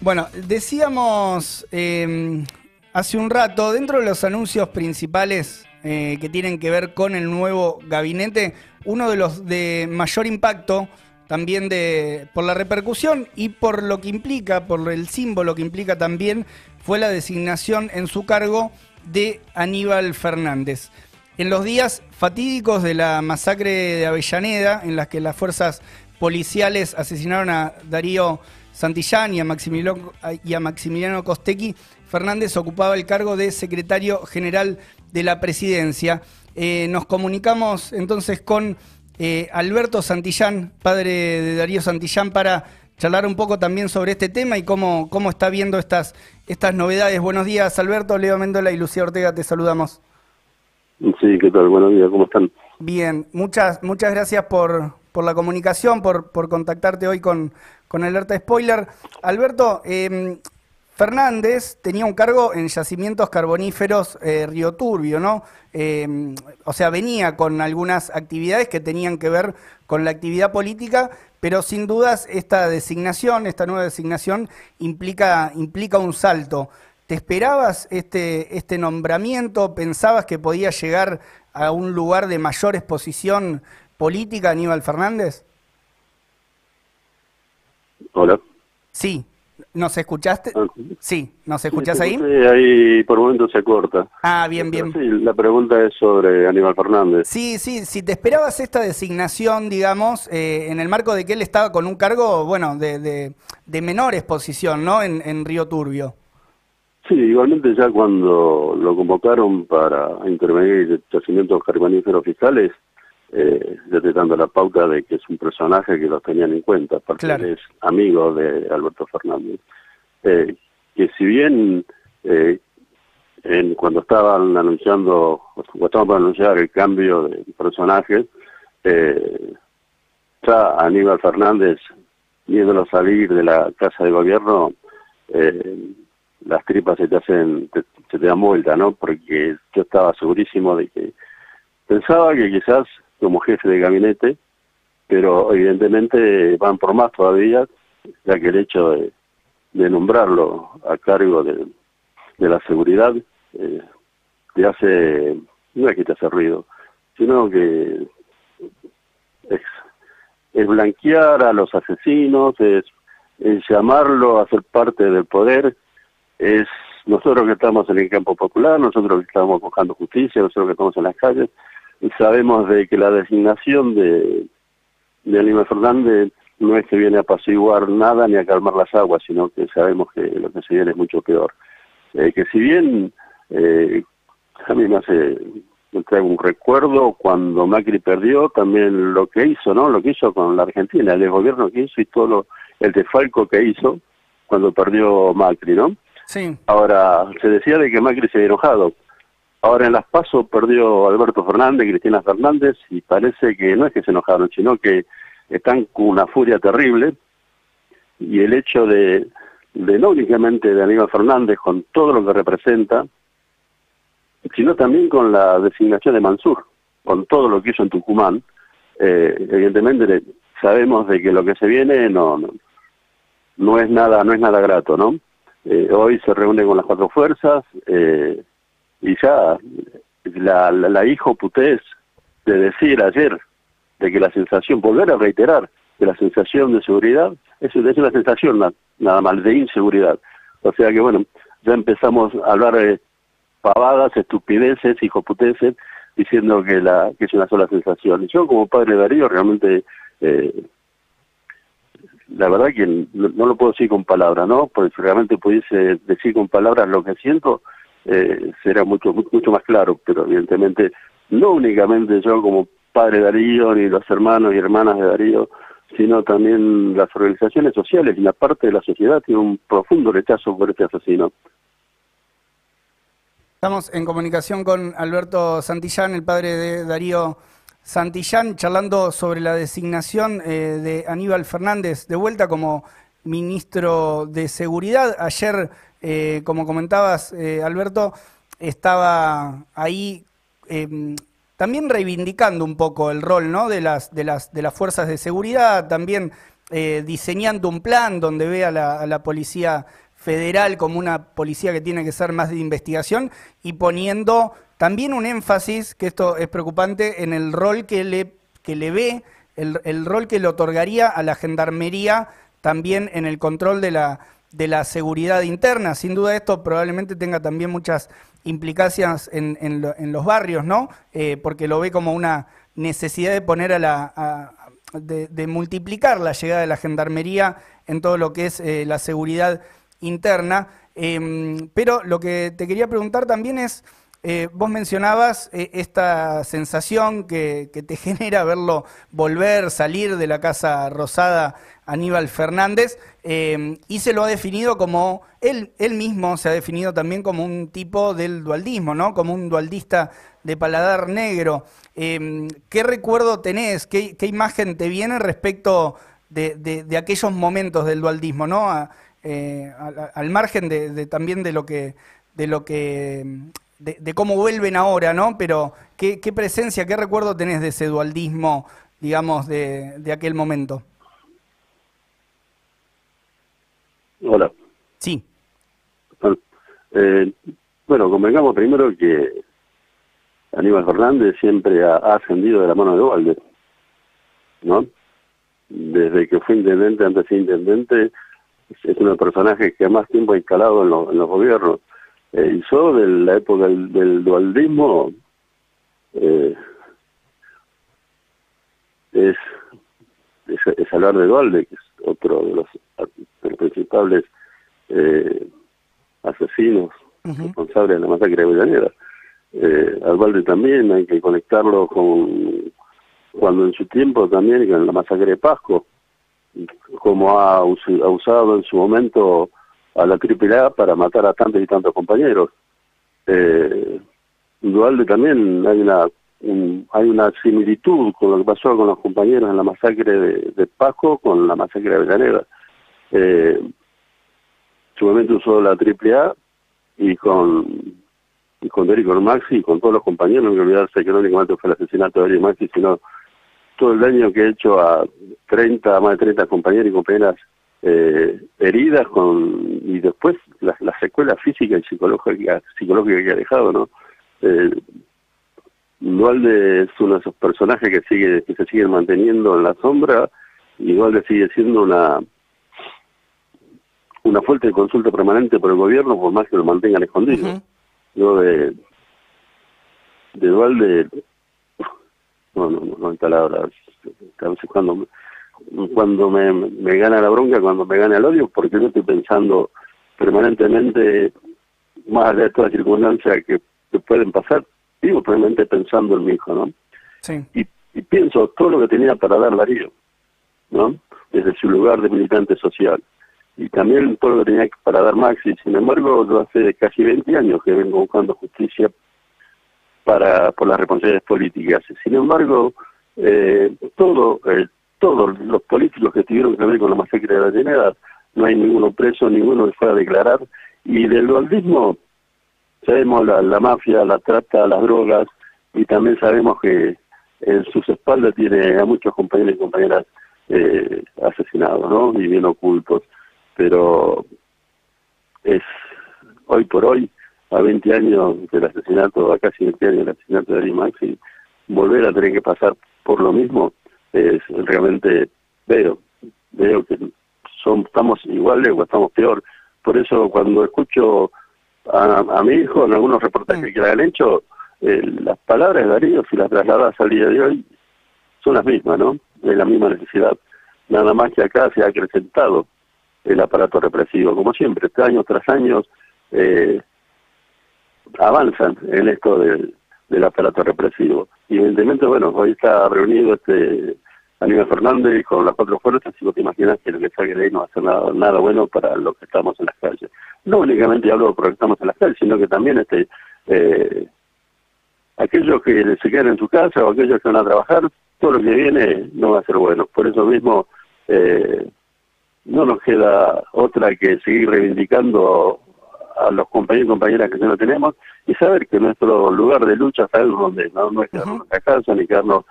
Bueno, decíamos eh, hace un rato, dentro de los anuncios principales eh, que tienen que ver con el nuevo gabinete, uno de los de mayor impacto, también de, por la repercusión y por lo que implica, por el símbolo que implica también, fue la designación en su cargo de Aníbal Fernández. En los días fatídicos de la masacre de Avellaneda, en las que las fuerzas policiales asesinaron a Darío Santillán y a Maximiliano, y a Maximiliano Costecchi, Fernández ocupaba el cargo de secretario general de la presidencia. Eh, nos comunicamos entonces con eh, Alberto Santillán, padre de Darío Santillán, para charlar un poco también sobre este tema y cómo, cómo está viendo estas, estas novedades. Buenos días, Alberto, Leo Mendola y Lucía Ortega, te saludamos. Sí, ¿qué tal? Buenos días, ¿cómo están? Bien, muchas, muchas gracias por, por la comunicación, por, por contactarte hoy con, con Alerta Spoiler. Alberto, eh, Fernández tenía un cargo en yacimientos carboníferos eh, Río Turbio, ¿no? Eh, o sea, venía con algunas actividades que tenían que ver con la actividad política, pero sin dudas esta designación, esta nueva designación implica, implica un salto. ¿Te esperabas este, este nombramiento? ¿Pensabas que podía llegar a un lugar de mayor exposición política Aníbal Fernández? Hola. Sí, ¿nos escuchaste? Ah, Sí, ¿nos escuchás ahí? sí, ahí por momentos se corta. Ah, bien, bien. Sí, la pregunta es sobre Aníbal Fernández. Sí, sí, si te esperabas esta designación, digamos, eh, en el marco de que él estaba con un cargo, bueno, de, de, de menor exposición, ¿no? En, en Río Turbio. Sí, igualmente ya cuando lo convocaron para intervenir en yacimientos carboníferos fiscales, eh, ya te dando la pauta de que es un personaje que los tenían en cuenta, porque Claro. él es amigo de Alberto Fernández. Eh, que si bien eh, en, cuando estaban anunciando, o cuando estaban por anunciar el cambio de personaje, eh, ya Aníbal Fernández, viéndolo salir de la casa de gobierno, eh, las tripas se te hacen, te- se te dan vuelta, ¿no? Porque yo estaba segurísimo de que pensaba que quizás como jefe de gabinete, pero evidentemente van por más todavía, ya que el hecho de, de nombrarlo a cargo de, la seguridad eh, te hace, no es que te hace ruido, sino que es, es blanquear a los asesinos, es, es llamarlo a ser parte del poder, es nosotros que estamos en el campo popular, nosotros que estamos buscando justicia, nosotros que estamos en las calles, sabemos de que la designación de, de Aníbal Fernández no es que viene a apaciguar nada ni a calmar las aguas, sino que sabemos que lo que se viene es mucho peor. Eh, que si bien eh, a mí me hace, me un recuerdo cuando Macri perdió, también lo que hizo, ¿no? Lo que hizo con la Argentina, el gobierno que hizo y todo lo, el desfalco que hizo cuando perdió Macri, ¿no? Sí, Ahora, se decía de que Macri se había enojado. Ahora en las PASO perdió Alberto Fernández, Cristina Fernández, y parece que no es que se enojaron, sino que están con una furia terrible. Y el hecho de, de no únicamente de Aníbal Fernández, con todo lo que representa, sino también con la designación de Mansur, con todo lo que hizo en Tucumán, eh, evidentemente sabemos de que lo que se viene no, no, no es nada, no es nada grato, ¿no? Eh, hoy se reúne con las cuatro fuerzas eh, y ya la, la, la hijo putés de decir ayer de que la sensación, volver a reiterar que la sensación de seguridad es, una sensación na- nada más de inseguridad. O sea que bueno, ya empezamos a hablar de pavadas, estupideces, hijoputeces, diciendo que la que es una sola sensación. Y yo como padre de Darío realmente eh, la verdad que no, no lo puedo decir con palabras, ¿no? Porque si realmente pudiese decir con palabras lo que siento, eh, será mucho mu- mucho más claro, pero evidentemente no únicamente yo como padre Darío, ni los hermanos y hermanas de Darío, sino también las organizaciones sociales y la parte de la sociedad tiene un profundo rechazo por este asesino. estamos en comunicación con Alberto Santillán, el padre de Darío Santillán, charlando sobre la designación eh, de Aníbal Fernández de vuelta como ministro de Seguridad. Ayer, eh, como comentabas, eh, Alberto, estaba ahí eh, también reivindicando un poco el rol de, las, fuerzas de seguridad, también eh, diseñando un plan donde ve a la, a la policía federal como una policía que tiene que ser más de investigación y poniendo también un énfasis, que esto es preocupante, en el rol que le, ve, el rol que le otorgaría a la gendarmería también en el control de la, de la seguridad interna. Sin duda esto probablemente tenga también muchas implicancias en, en, los barrios, ¿no? Eh, porque lo ve como una necesidad de poner a la... De, multiplicar la llegada de la gendarmería en todo lo que es eh, la seguridad interna. Eh, pero lo que te quería preguntar también es, eh, vos mencionabas eh, esta sensación que, te genera verlo volver, salir de la Casa Rosada Aníbal Fernández, eh, y se lo ha definido como, él, él mismo se ha definido también como un tipo del dualdismo, ¿no? Como un dualdista de paladar negro. Em, ¿Qué recuerdo tenés? ¿Qué, ¿Qué, imagen te viene respecto de, aquellos momentos del dualdismo, ¿no? Eh, al, margen también de lo que de lo que de, de, cómo vuelven ahora, ¿no? Pero ¿qué, ¿qué, presencia, qué recuerdo tenés de ese dualdismo, digamos, de, de aquel momento? Hola. Sí. Eh, bueno, convengamos primero que Aníbal Fernández siempre ha, ha ascendido de la mano de Dualde, ¿no? Desde que fue intendente, antes de intendente, es uno de los personajes que más tiempo ha instalado en, lo, en los gobiernos. Eh, y yo de la época del, del dualdismo eh, es, es, es, hablar de Dualde, que es otro de los, de los principales eh, asesinos uh -huh. responsables de la masacre de Villanera. Eh, al también hay que conectarlo con cuando en su tiempo también con la masacre de Pasco como ha, ha usado en su momento a la AAA para matar a tantos y tantos compañeros. Eh, Dualde también hay una un, hay una similitud con lo que pasó con los compañeros en la masacre de, de Paco con la masacre de Avellaneda. Eh, su usó la AAA y con y con Eric Maxi y con todos los compañeros, no hay que olvidarse que no únicamente fue el asesinato de Eric Maxi, sino todo el daño que he hecho a 30, más de 30 compañeros y compañeras eh, heridas con y después las la secuelas físicas y psicológicas psicológica que ha dejado, ¿no? Eh, Dualde es uno de esos personajes que sigue que se siguen manteniendo en la sombra y Dualde sigue siendo una una fuente de consulta permanente por el gobierno por más que lo mantengan escondido. Uh -huh. Yo de de Dualde no, no, no hay palabras. A veces cuando, cuando me, me gana la bronca, cuando me gana el odio, porque yo estoy pensando permanentemente, más allá de todas las circunstancias que, que pueden pasar, vivo permanentemente pensando en mi hijo, ¿no? Sí. Y, y pienso todo lo que tenía para dar Darío, ¿no? Desde su lugar de militante social. Y también todo lo que tenía para dar Maxi. Sin embargo, yo hace casi 20 años que vengo buscando justicia para por las responsabilidades políticas. Sin embargo, eh, todo, eh, todos los políticos que tuvieron que ver con la masacre de la Llanera, no hay ninguno preso, ninguno que fuera a declarar. Y del dualdismo, sabemos la, la mafia, la trata, las drogas, y también sabemos que en sus espaldas tiene a muchos compañeros y compañeras eh, asesinados, ¿no? Y bien ocultos. Pero es hoy por hoy a 20 años del asesinato, a casi 20 años del asesinato de Ari Maxi, volver a tener que pasar por lo mismo, es realmente veo, veo que son, estamos iguales o estamos peor. Por eso cuando escucho a, a mi hijo en algunos reportajes que le han hecho, eh, las palabras de Darío, si las trasladas al día de hoy, son las mismas, ¿no? De la misma necesidad. Nada más que acá se ha acrecentado el aparato represivo, como siempre, año tras año, eh, avanzan en esto del, del aparato represivo. Y evidentemente, bueno, hoy está reunido este Aníbal Fernández con las cuatro fuerzas y vos te imaginas que lo que salga de ahí no va a ser nada, nada bueno para los que estamos en las calles. No únicamente hablo por los que estamos en las calles, sino que también este eh, aquellos que se quedan en su casa o aquellos que van a trabajar, todo lo que viene no va a ser bueno. Por eso mismo eh, no nos queda otra que seguir reivindicando a los compañeros y compañeras que ya no tenemos y saber que nuestro lugar de lucha está en donde no, no es quedarnos en la casa ni quedarnos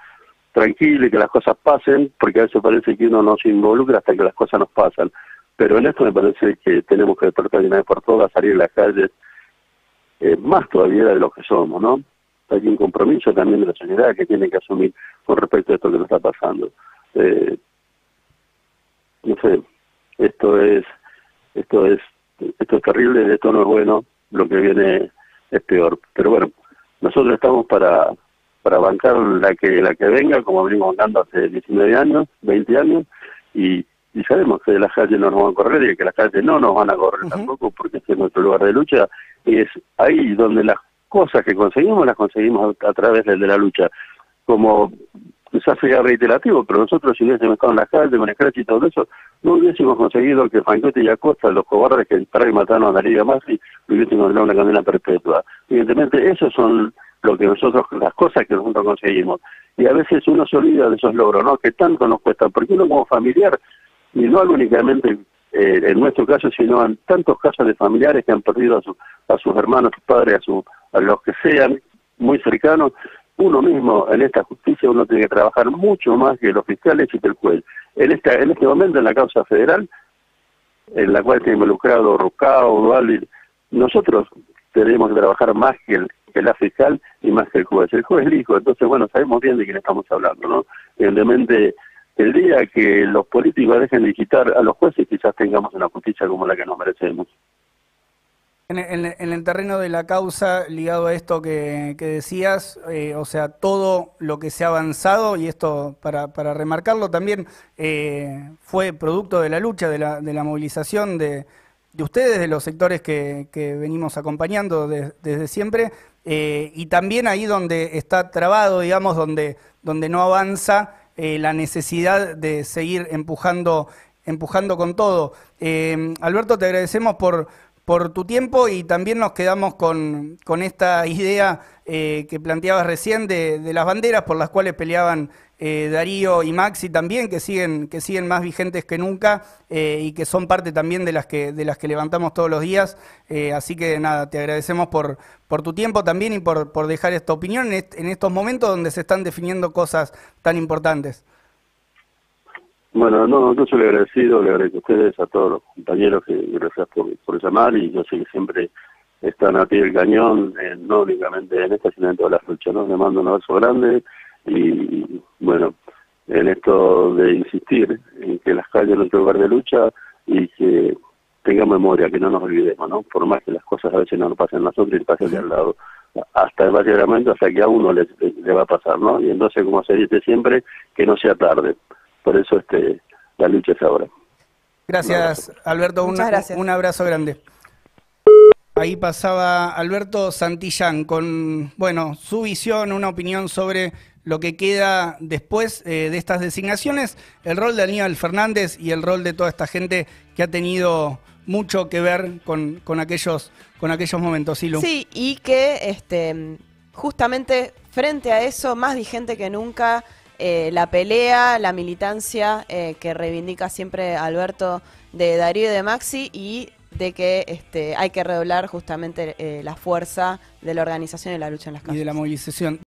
tranquilo y que las cosas pasen, porque a veces parece que uno no se involucra hasta que las cosas nos pasan. Pero en esto me parece que tenemos que despertar de una vez por todas, salir a las calles, eh, más todavía de lo que somos, ¿no? Hay un compromiso también de la sociedad que tiene que asumir con respecto a esto que nos está pasando. Eh, no sé, esto es, esto es, esto es terrible, esto no es bueno, lo que viene es peor. Pero bueno, nosotros estamos para para bancar la que la que venga, como venimos bancando hace 19 años, 20 años, y, y sabemos que las calles no nos van a correr y que las calles no nos van a correr tampoco, porque este es nuestro lugar de lucha, y es ahí donde las cosas que conseguimos las conseguimos a, través de, la lucha. Como quizás sea reiterativo, pero nosotros si hubiésemos estado en las calles con el y todo eso, no hubiésemos conseguido que Francote y Acosta, los cobardes que dispararon y mataron a Darío Masi, hubiésemos dado una condena perpetua. Evidentemente, esos son lo que nosotros, las cosas que nosotros conseguimos. Y a veces uno se olvida de esos logros, ¿no? Que tanto nos cuesta, porque uno como familiar, y no únicamente eh, en nuestro caso, sino en tantos casos de familiares que han perdido a, a sus hermanos, a sus padres, a, su, a los que sean muy cercanos, uno mismo en esta justicia uno tiene que trabajar mucho más que los fiscales y que el juez. En, esta, en este momento en la causa federal, en la cual está involucrado Rucao, Dual, nosotros tenemos que trabajar más que el, que la fiscal y más que el juez. El juez el hijo, entonces, bueno, sabemos bien de quién estamos hablando, ¿no? Evidentemente, el día que los políticos dejen de quitar a los jueces, quizás tengamos una justicia como la que nos merecemos. En, el terreno de la causa, ligado a esto que, decías, eh, o sea, todo lo que se ha avanzado, y esto para, para remarcarlo también, eh, fue producto de la lucha, de la, de la movilización de, de ustedes, de los sectores que, venimos acompañando desde siempre, eh, y también ahí donde está trabado, digamos, donde, donde no avanza la necesidad de seguir empujando, empujando con todo. Alberto, te agradecemos por, por tu tiempo y también nos quedamos con, con esta idea que planteabas recién de, de, las banderas por las cuales peleaban eh, Darío y Maxi también, que siguen, que siguen más vigentes que nunca eh, y que son parte también de las que, de las que levantamos todos los días. Eh, así que nada, te agradecemos por, por tu tiempo también y por, por dejar esta opinión en, estos momentos donde se están definiendo cosas tan importantes. Bueno, no, yo soy agradecido, le agradezco a ustedes, a todos los compañeros que gracias por, por llamar y yo sé que siempre están a pie del cañón, no únicamente en este, sino en todas las luchas, ¿no? Le mando un abrazo grande y bueno, en esto de insistir en que las calles es nuestro lugar de lucha y que tengamos memoria, que no nos olvidemos, ¿no? Por más que las cosas a veces no nos pasen a nosotros y pasen de al lado, hasta el básicamente hasta que a uno le, le, va a pasar, ¿no? Y entonces, como se dice siempre, que no sea tarde. Por eso este la lucha es ahora. Gracias, Alberto. Un abrazo grande. Ahí pasaba Alberto Santillán con, bueno, su visión, una opinión sobre lo que queda después eh, de estas designaciones, el rol de Aníbal Fernández y el rol de toda esta gente que ha tenido mucho que ver con, aquellos, con aquellos momentos, Sí, y que este, justamente frente a eso, más vigente que nunca, eh, la pelea, la militancia eh, que reivindica siempre Alberto de Darío y de Maxi y de que este, hay que redoblar justamente la fuerza de la organización y la lucha en las calles. Y de la movilización.